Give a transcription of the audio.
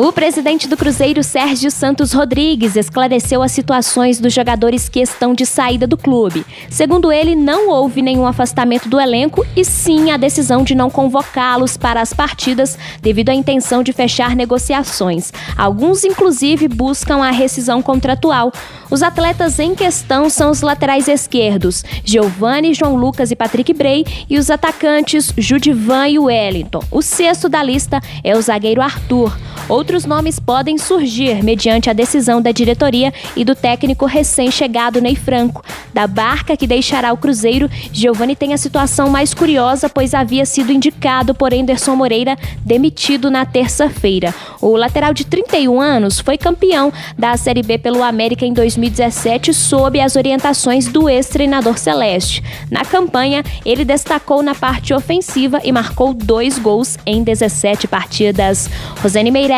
O presidente do Cruzeiro, Sérgio Santos Rodrigues, esclareceu as situações dos jogadores que estão de saída do clube. Segundo ele, não houve nenhum afastamento do elenco e sim a decisão de não convocá-los para as partidas devido à intenção de fechar negociações. Alguns, inclusive, buscam a rescisão contratual. Os atletas em questão são os laterais esquerdos, Giovanni, João Lucas e Patrick Bray, e os atacantes Judivan e Wellington. O sexto da lista é o zagueiro Arthur. Outros nomes podem surgir mediante a decisão da diretoria e do técnico recém-chegado Ney Franco. Da barca que deixará o Cruzeiro, Giovani tem a situação mais curiosa, pois havia sido indicado por Anderson Moreira, demitido na terça-feira. O lateral de 31 anos foi campeão da Série B pelo América em 2017 sob as orientações do ex-treinador Celeste. Na campanha, ele destacou na parte ofensiva e marcou dois gols em 17 partidas. Rosane Meirelles